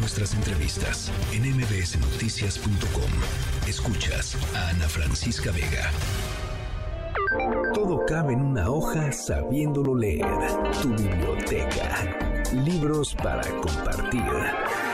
nuestras entrevistas en mbsnoticias.com. Escuchas a Ana Francisca Vega. Todo cabe en una hoja sabiéndolo leer. Tu biblioteca. Libros para compartir.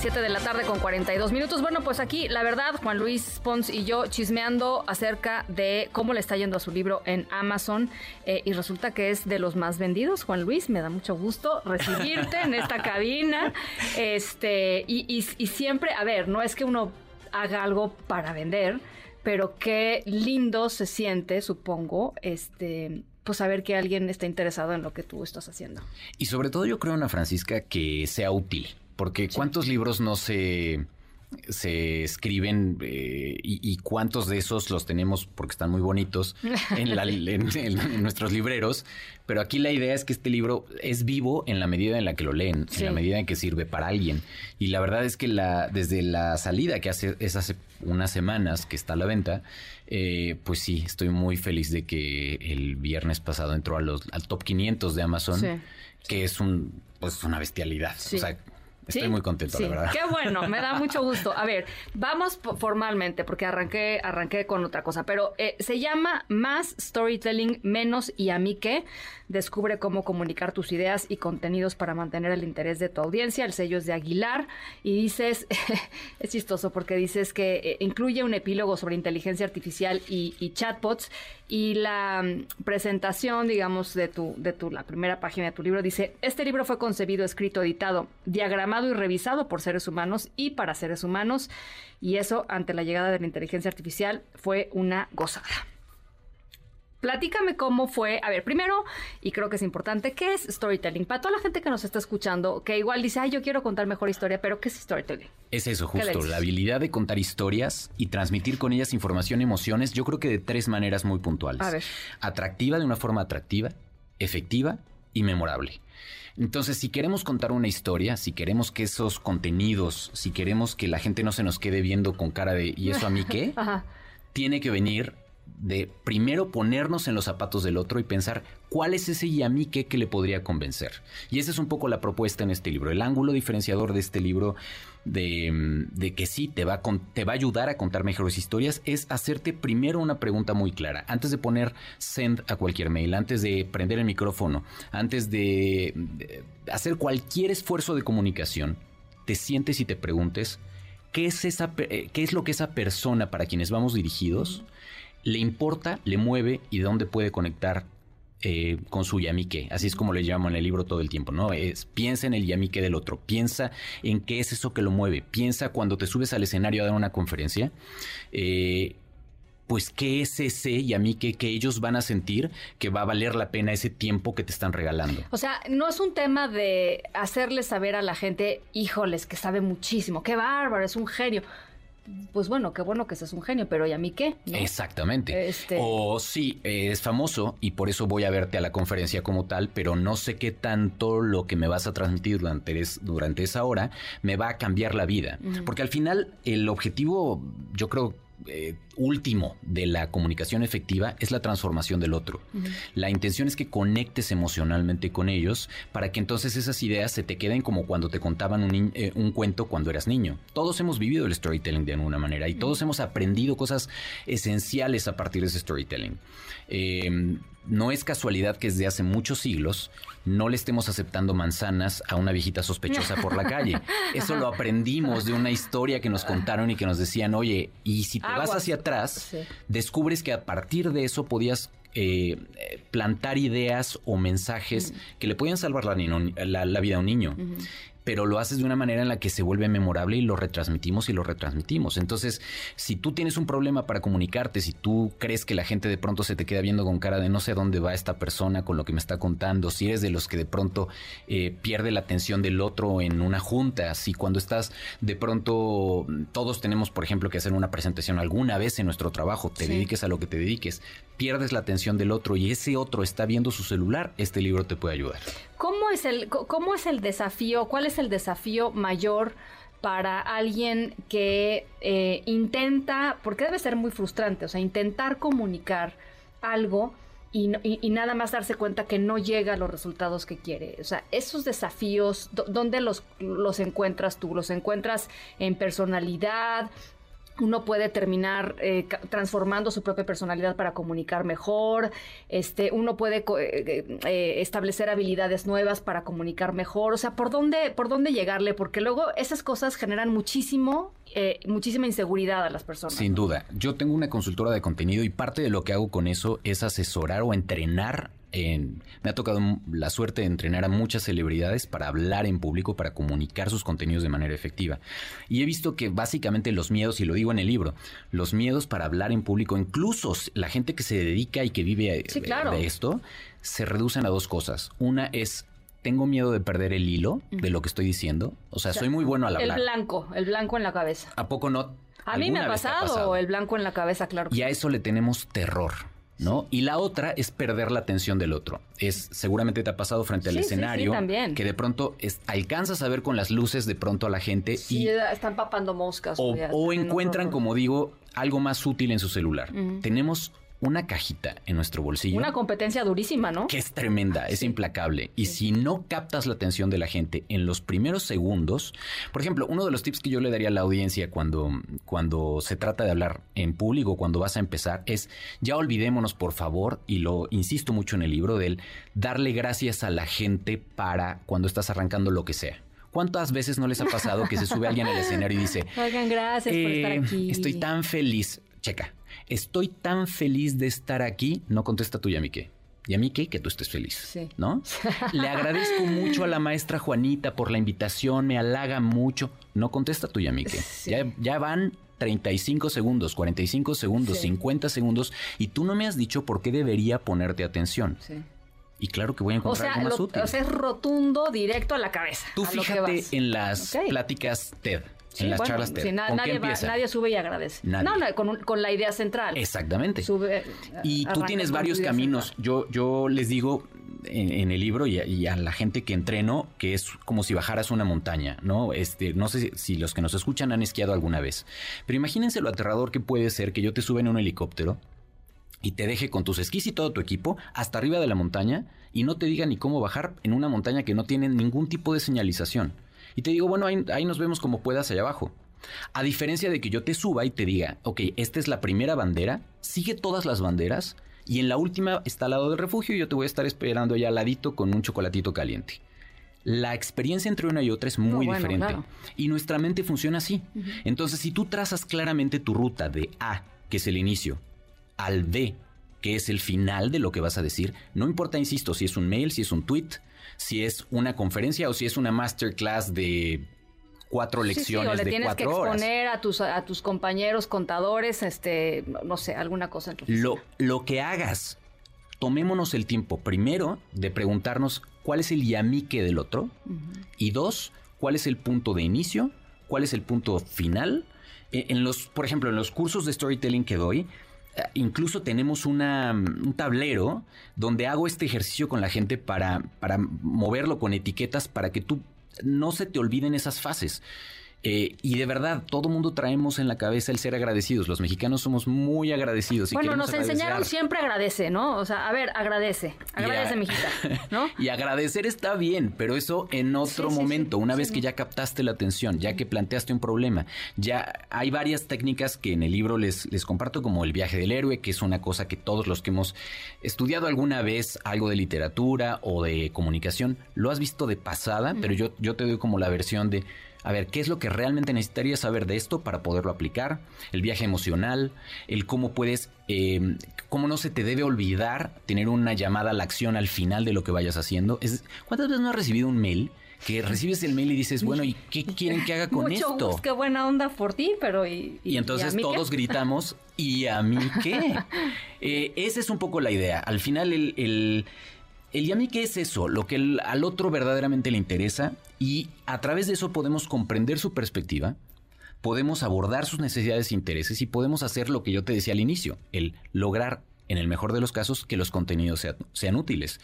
7 de la tarde con 42 minutos. Bueno, pues aquí, la verdad, Juan Luis Pons y yo chismeando acerca de cómo le está yendo a su libro en Amazon. eh, y resulta que es de los más vendidos. Juan Luis, me da mucho gusto recibirte en esta cabina. Este, y, y- y siempre, a ver, no es que uno haga algo para vender, pero qué lindo se siente, supongo, este, pues saber que alguien está interesado en lo que tú estás haciendo. Y sobre todo yo creo, Ana Francisca, que sea útil, porque ¿cuántos libros no se, se escriben eh, y, y cuántos de esos los tenemos porque están muy bonitos en, la- en- en- en nuestros libreros? Pero aquí la idea es que este libro es vivo en la medida en la que lo leen, Sí. en la medida en que sirve para alguien. Y la verdad es que la, desde la salida, que hace, es hace unas semanas que está a la venta, eh, pues sí, estoy muy feliz de que el viernes pasado entró a los, al top 500 de Amazon, Sí. que es un, pues una bestialidad. Sí. O sea, estoy Sí, muy contento, sí. la verdad. Qué bueno, me da mucho gusto. A ver, vamos formalmente, porque arranqué, arranqué con otra cosa, pero eh, se llama Más Storytelling, Menos y a mí qué. Descubre cómo comunicar tus ideas y contenidos para mantener el interés de tu audiencia. El sello es de Aguilar y dices, es chistoso porque dices que eh, incluye un epílogo sobre inteligencia artificial y, y chatbots y la mm, presentación, digamos, de tu, de tu, la primera página de tu libro dice, este libro fue concebido, escrito, editado, diagramado y revisado por seres humanos y para seres humanos y eso ante la llegada de la inteligencia artificial fue una gozada. Platícame cómo fue. A ver, primero, y creo que es importante, ¿qué es storytelling? Para toda la gente que nos está escuchando, que igual dice, ay, yo quiero contar mejor historia, pero ¿qué es storytelling? Es eso, ¿Qué le justo, la habilidad de contar historias y transmitir con ellas información y emociones, yo creo que de tres maneras muy puntuales. A ver. Atractiva de una forma atractiva, efectiva y memorable. Entonces, si queremos contar una historia, si queremos que esos contenidos, si queremos que la gente no se nos quede viendo con cara de ¿y eso a mí qué? Ajá. tiene que venir de primero ponernos en los zapatos del otro y pensar cuál es ese y a mí qué que le podría convencer. Y esa es un poco la propuesta en este libro. El ángulo diferenciador de este libro de, mm, de que sí te va, a con- te va a ayudar a contar mejores historias es hacerte primero una pregunta muy clara. Antes de poner send a cualquier mail, antes de prender el micrófono, antes de, hacer cualquier esfuerzo de comunicación, te sientes y te preguntes qué es, esa, eh, qué es lo que esa persona para quienes vamos dirigidos le importa, le mueve y de dónde puede conectar eh, con su yamique. Así es como le llamo en el libro todo el tiempo, ¿no? Es piensa en el yamique del otro, piensa en qué es eso que lo mueve, piensa cuando te subes al escenario a dar una conferencia. eh, pues qué es ese yamique que ellos van a sentir que va a valer la pena ese tiempo que te están regalando. O sea, no es un tema de hacerle saber a la gente, híjoles, que sabe muchísimo, qué bárbaro, es un genio. Pues bueno, qué bueno que seas un genio, pero ¿y a mí qué? ¿No? Exactamente. Este- O sí, es famoso y por eso voy a verte a la conferencia como tal, pero no sé qué tanto lo que me vas a transmitir durante, es- durante esa hora me va a cambiar la vida. Porque al final el objetivo, yo creo, eh, último de la comunicación efectiva es la transformación del otro. La intención es que conectes emocionalmente con ellos para que entonces esas ideas se te queden como cuando te contaban un, eh, un cuento cuando eras niño. Todos hemos vivido el storytelling de alguna manera y todos hemos aprendido cosas esenciales a partir de ese storytelling. Eh, no es casualidad que desde hace muchos siglos no le estemos aceptando manzanas a una viejita sospechosa por la calle. Eso lo aprendimos de una historia que nos contaron y que nos decían, oye, y si te vas hacia atrás, Sí. descubres que a partir de eso podías eh, eh, plantar ideas o mensajes que le podían salvar la- la vida a un niño. Pero lo haces de una manera en la que se vuelve memorable y lo retransmitimos y lo retransmitimos. Entonces, si tú tienes un problema para comunicarte, si tú crees que la gente de pronto se te queda viendo con cara de no sé dónde va esta persona con lo que me está contando, si eres de los que de pronto eh, pierde la atención del otro en una junta, si cuando estás de pronto, todos tenemos, por ejemplo, que hacer una presentación alguna vez en nuestro trabajo, te Sí. dediques a lo que te dediques, pierdes la atención del otro y ese otro está viendo su celular, este libro te puede ayudar. ¿Cómo es el, cómo es el desafío? ¿Cuál es el desafío mayor para alguien que eh, intenta, porque debe ser muy frustrante, o sea, intentar comunicar algo y, nada más darse cuenta que no llega a los resultados que quiere. O sea, esos desafíos, ¿dónde los, los encuentras tú? ¿Los encuentras en personalidad? Uno puede terminar eh, transformando su propia personalidad para comunicar mejor, este, uno puede eh, eh, establecer habilidades nuevas para comunicar mejor, o sea, ¿por dónde, por dónde llegarle? Porque luego esas cosas generan muchísimo, muchísima inseguridad a las personas. Sin duda, yo tengo una consultora de contenido y parte de lo que hago con eso es asesorar o entrenar me ha tocado la suerte de entrenar a muchas celebridades para hablar en público, para comunicar sus contenidos de manera efectiva. Y he visto que básicamente los miedos, y lo digo en el libro, los miedos para hablar en público, incluso la gente que se dedica y que vive de esto, se reducen a dos cosas. Una es tengo miedo de perder el hilo de lo que estoy diciendo. O sea, soy muy bueno al hablar. El blanco, el blanco en la cabeza. ¿A poco no? A mí me ha pasado, el blanco en la cabeza, claro. Y a eso le tenemos terror. ¿No? Y la otra es perder la atención del otro. Es seguramente te ha pasado frente al escenario que de pronto alcanzas a ver con las luces de pronto a la gente y están papando moscas o, encuentran, como digo, algo más útil en su celular. Tenemos una cajita en nuestro bolsillo. Una competencia durísima, ¿no? Que es tremenda, es implacable. Y si no captas la atención de la gente en los primeros segundos, por ejemplo, uno de los tips que yo le daría a la audiencia cuando, cuando se trata de hablar en público, cuando vas a empezar, es ya olvidémonos, por favor, y lo insisto mucho en el libro de él, darle gracias a la gente para cuando estás arrancando lo que sea. ¿Cuántas veces no les ha pasado que se sube alguien al escenario y dice, oigan, gracias por estar eh, aquí? Estoy tan feliz. Checa, estoy tan feliz de estar aquí, no contesta tú, Yamique. Yamique, que tú estés feliz, sí. ¿no? Le agradezco mucho a la maestra Juanita por la invitación, me halaga mucho. No contesta tú, Yamique. Ya, ya van 35 segundos, 45 segundos, 50 segundos y tú no me has dicho por qué debería ponerte atención. Sí. Y claro que voy a encontrar algo más útil. O sea, es rotundo, directo a la cabeza. Tú fíjate en las pláticas TED en las charlas TED. nadie, sube y agradece. No, no con, la idea central. Exactamente. y tú tienes varios caminos. Yo, yo les digo en, el libro y a, la gente que entreno que es como si bajaras una montaña, ¿no? Este, no sé si, los que nos escuchan han esquiado alguna vez, pero imagínense lo aterrador que puede ser que yo te suba en un helicóptero y te deje con tus esquís y todo tu equipo hasta arriba de la montaña y no te diga ni cómo bajar en una montaña que no tiene ningún tipo de señalización. Y te digo, bueno, ahí, nos vemos como puedas allá abajo. A diferencia de que yo te suba y te diga, ok, esta es la primera bandera, sigue todas las banderas y en la última está al lado del refugio y yo te voy a estar esperando allá al ladito con un chocolatito caliente. La experiencia entre una y otra es muy diferente y nuestra mente funciona así. Entonces, si tú trazas claramente tu ruta de A, que es el inicio, al B, que es el final de lo que vas a decir, no importa, insisto, si es un mail, si es un tweet, si es una conferencia o si es una masterclass de cuatro lecciones sí, sí, o le tienes que exponer a tus a tus compañeros contadores, este, no sé, alguna cosa. lo, lo que hagas, tomémonos el tiempo primero de preguntarnos cuál es el yamique del otro y dos, cuál es el punto de inicio, cuál es el punto final. E, en los, por ejemplo, en los cursos de storytelling que doy, incluso tenemos una, un tablero donde hago este ejercicio con la gente para, para moverlo con etiquetas para que tú no se te olviden esas fases. Eh, y de verdad, todo mundo traemos en la cabeza el ser agradecidos. Los mexicanos somos muy agradecidos. Y bueno, nos enseñaron siempre agradece, ¿no? O sea, a ver, agradece, agradece, mijita, ¿no? y agradecer está bien, pero eso en otro momento, una vez que ya captaste la atención, ya que planteaste un problema. Ya hay varias técnicas que en el libro les, les comparto, como el viaje del héroe, que es una cosa que todos los que hemos estudiado alguna vez algo de literatura o de comunicación, lo has visto de pasada, pero yo, yo te doy como la versión de a ver, ¿qué es lo que realmente necesitarías saber de esto para poderlo aplicar? El viaje emocional, el cómo puedes, eh, cómo no se te debe olvidar tener una llamada a la acción al final de lo que vayas haciendo. Es, ¿Cuántas veces no has recibido un mail? que recibes el mail y dices, bueno, ¿y qué quieren que haga con esto? qué buena onda por ti, pero ¿y, y, entonces todos gritamos, ¿y a mí qué? Eh, esa es un poco la idea. Al final el el Yami, ¿qué es eso? Lo que al otro verdaderamente le interesa y a través de eso podemos comprender su perspectiva, podemos abordar sus necesidades e intereses y podemos hacer lo que yo te decía al inicio, el lograr en el mejor de los casos, que los contenidos sean, útiles.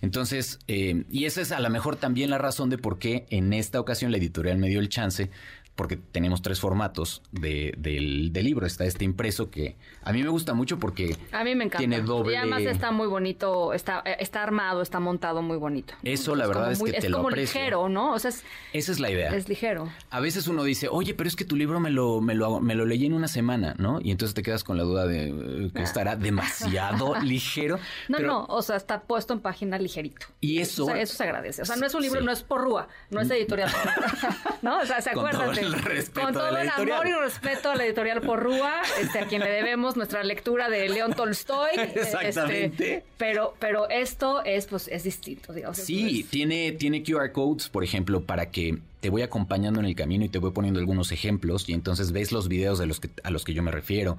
Entonces, eh, y esa es a lo mejor también la razón de por qué en esta ocasión la editorial me dio el chance porque tenemos tres formatos de, del, del libro. Está este impreso que a mí me gusta mucho porque A mí me encanta. tiene doble... Y además está muy bonito, está, eh, está armado, está montado muy bonito. Eso, la verdad, es muy- que te es lo como aprecio. ligero, ¿no? O sea, es, Esa es la idea. es ligero. A veces uno dice, oye, pero es que tu libro me lo, me lo, me lo leí en una semana, ¿no? Y entonces te quedas con la duda de eh, que estará demasiado ligero. No, pero- no, o sea, está puesto en página ligerito. Y eso- O sea, eso se agradece. O sea, no es un libro, Sí. no es por Rúa, no es editorial. ¿No? O sea, se acuerdan. El respeto Con todo el editorial. amor y respeto a la editorial por Rúa, este, a quien le debemos nuestra lectura de León Tolstoy. este, Exactamente. pero, pero esto es, pues, es distinto, digamos. Sí, Es- tiene, tiene QR codes, por ejemplo, para que te voy acompañando en el camino y te voy poniendo algunos ejemplos y entonces ves los videos de los que, a los que yo me refiero.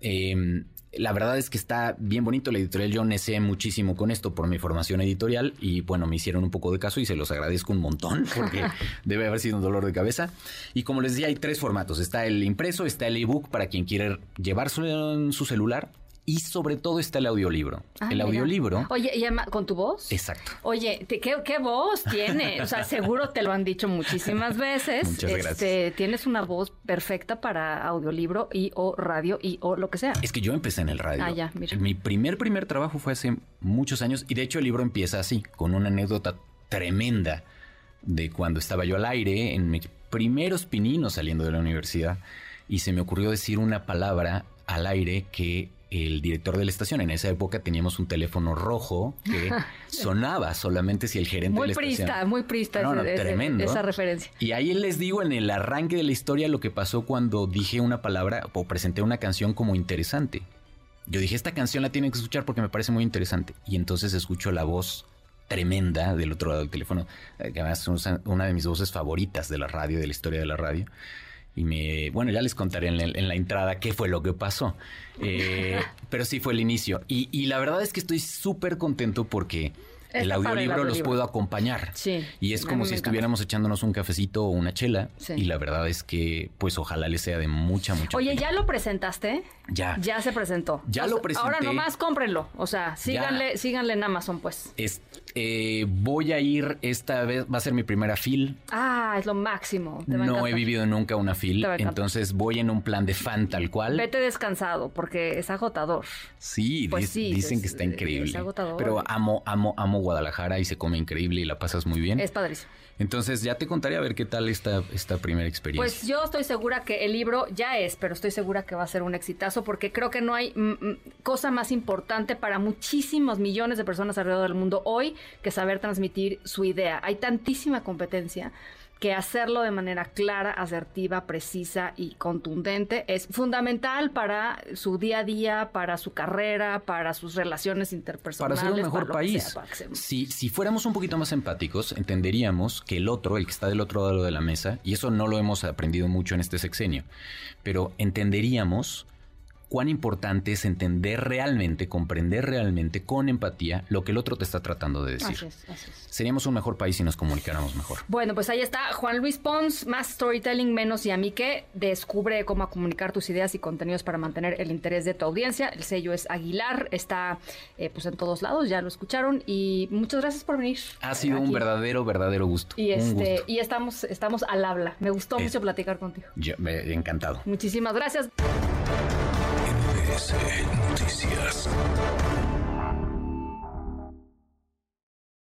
Eh, la verdad es que está bien bonito. La editorial yo necé muchísimo con esto por mi formación editorial y bueno, me hicieron un poco de caso y se los agradezco un montón porque debe haber sido un dolor de cabeza. Y como les decía, hay tres formatos. Está el impreso, está el ebook para quien quiere llevárselo en su celular y sobre todo está el audiolibro. Ah, el mira. audiolibro... Oye, ¿y con tu voz? Exacto. Oye, te- ¿qué, qué voz tiene? O sea, seguro te lo han dicho muchísimas veces. Muchas gracias. Este, tienes una voz perfecta para audiolibro y o radio y o lo que sea. Es que yo empecé en el radio. Ah, ya, mira. Mi primer, primer trabajo fue hace muchos años y de hecho el libro empieza así, con una anécdota tremenda de cuando estaba yo al aire en mis primeros pininos saliendo de la universidad y se me ocurrió decir una palabra al aire que el director de la estación, en esa época teníamos un teléfono rojo que sonaba solamente si el gerente Muy de la estación... prista, muy prista No, no, ese- ese- tremendo. esa referencia. Y ahí les digo en el arranque de la historia lo que pasó cuando dije una palabra o presenté una canción como interesante. Yo dije, esta canción la tienen que escuchar porque me parece muy interesante. Y entonces escucho la voz tremenda del otro lado del teléfono, eh, que además es una de mis voces favoritas de la radio, de la historia de la radio. Y me, bueno, ya les contaré en la, en la entrada qué fue lo que pasó. Eh, pero sí fue el inicio. Y, y la verdad es que estoy súper contento porque el audiolibro los puedo acompañar. Sí, Y es como si estuviéramos echándonos un cafecito o una chela. Sí. Y la verdad es que, pues ojalá les sea de mucha, mucha Oye, pena. ¿ya lo presentaste? Ya. Ya se presentó. Ya O lo presenté. Ahora nomás cómprenlo. O sea, síganle, síganle en Amazon, pues. Es- eh, voy a ir esta vez, va a ser mi primera fil. Ah, es lo máximo. Te No he vivido nunca una fil, entonces voy en un plan de fan tal cual. Vete descansado porque es agotador. Sí, Pues sí, dicen es- que está es increíble. agotador. Pero amo, amo, amo Guadalajara y se come increíble y la pasas muy bien. Es padrísimo. Entonces ya te contaré a ver qué tal esta, esta primera experiencia. Pues yo estoy segura que el libro ya es, pero estoy segura que va a ser un exitazo porque creo que no hay mm, mm, cosa más importante para muchísimos millones de personas alrededor del mundo hoy que saber transmitir su idea. Hay tantísima competencia que hacerlo de manera clara, asertiva, precisa y contundente es fundamental para su día a día, para su carrera, para sus relaciones para interpersonales. ser un mejor país. sea, para Si, si fuéramos un poquito más empáticos, entenderíamos que el otro, el que está del otro lado de la mesa, y eso no lo hemos aprendido mucho en este sexenio, pero entenderíamos cuán importante es entender realmente, comprender realmente con empatía lo que el otro te está tratando de decir. Así es, así es. Seríamos un mejor país si nos comunicáramos mejor. Bueno, pues ahí está Juan Luis Pons, más storytelling, menos y a mí que descubre cómo comunicar tus ideas y contenidos para mantener el interés de tu audiencia. El sello es Aguilar, está eh, pues en todos lados, ya lo escucharon y muchas gracias por venir. Ha sido un verdadero, verdadero gusto. y este gusto. y estamos estamos al habla. Me gustó Es- mucho platicar contigo. Yo- me- encantado. Muchísimas gracias. MBS Noticias.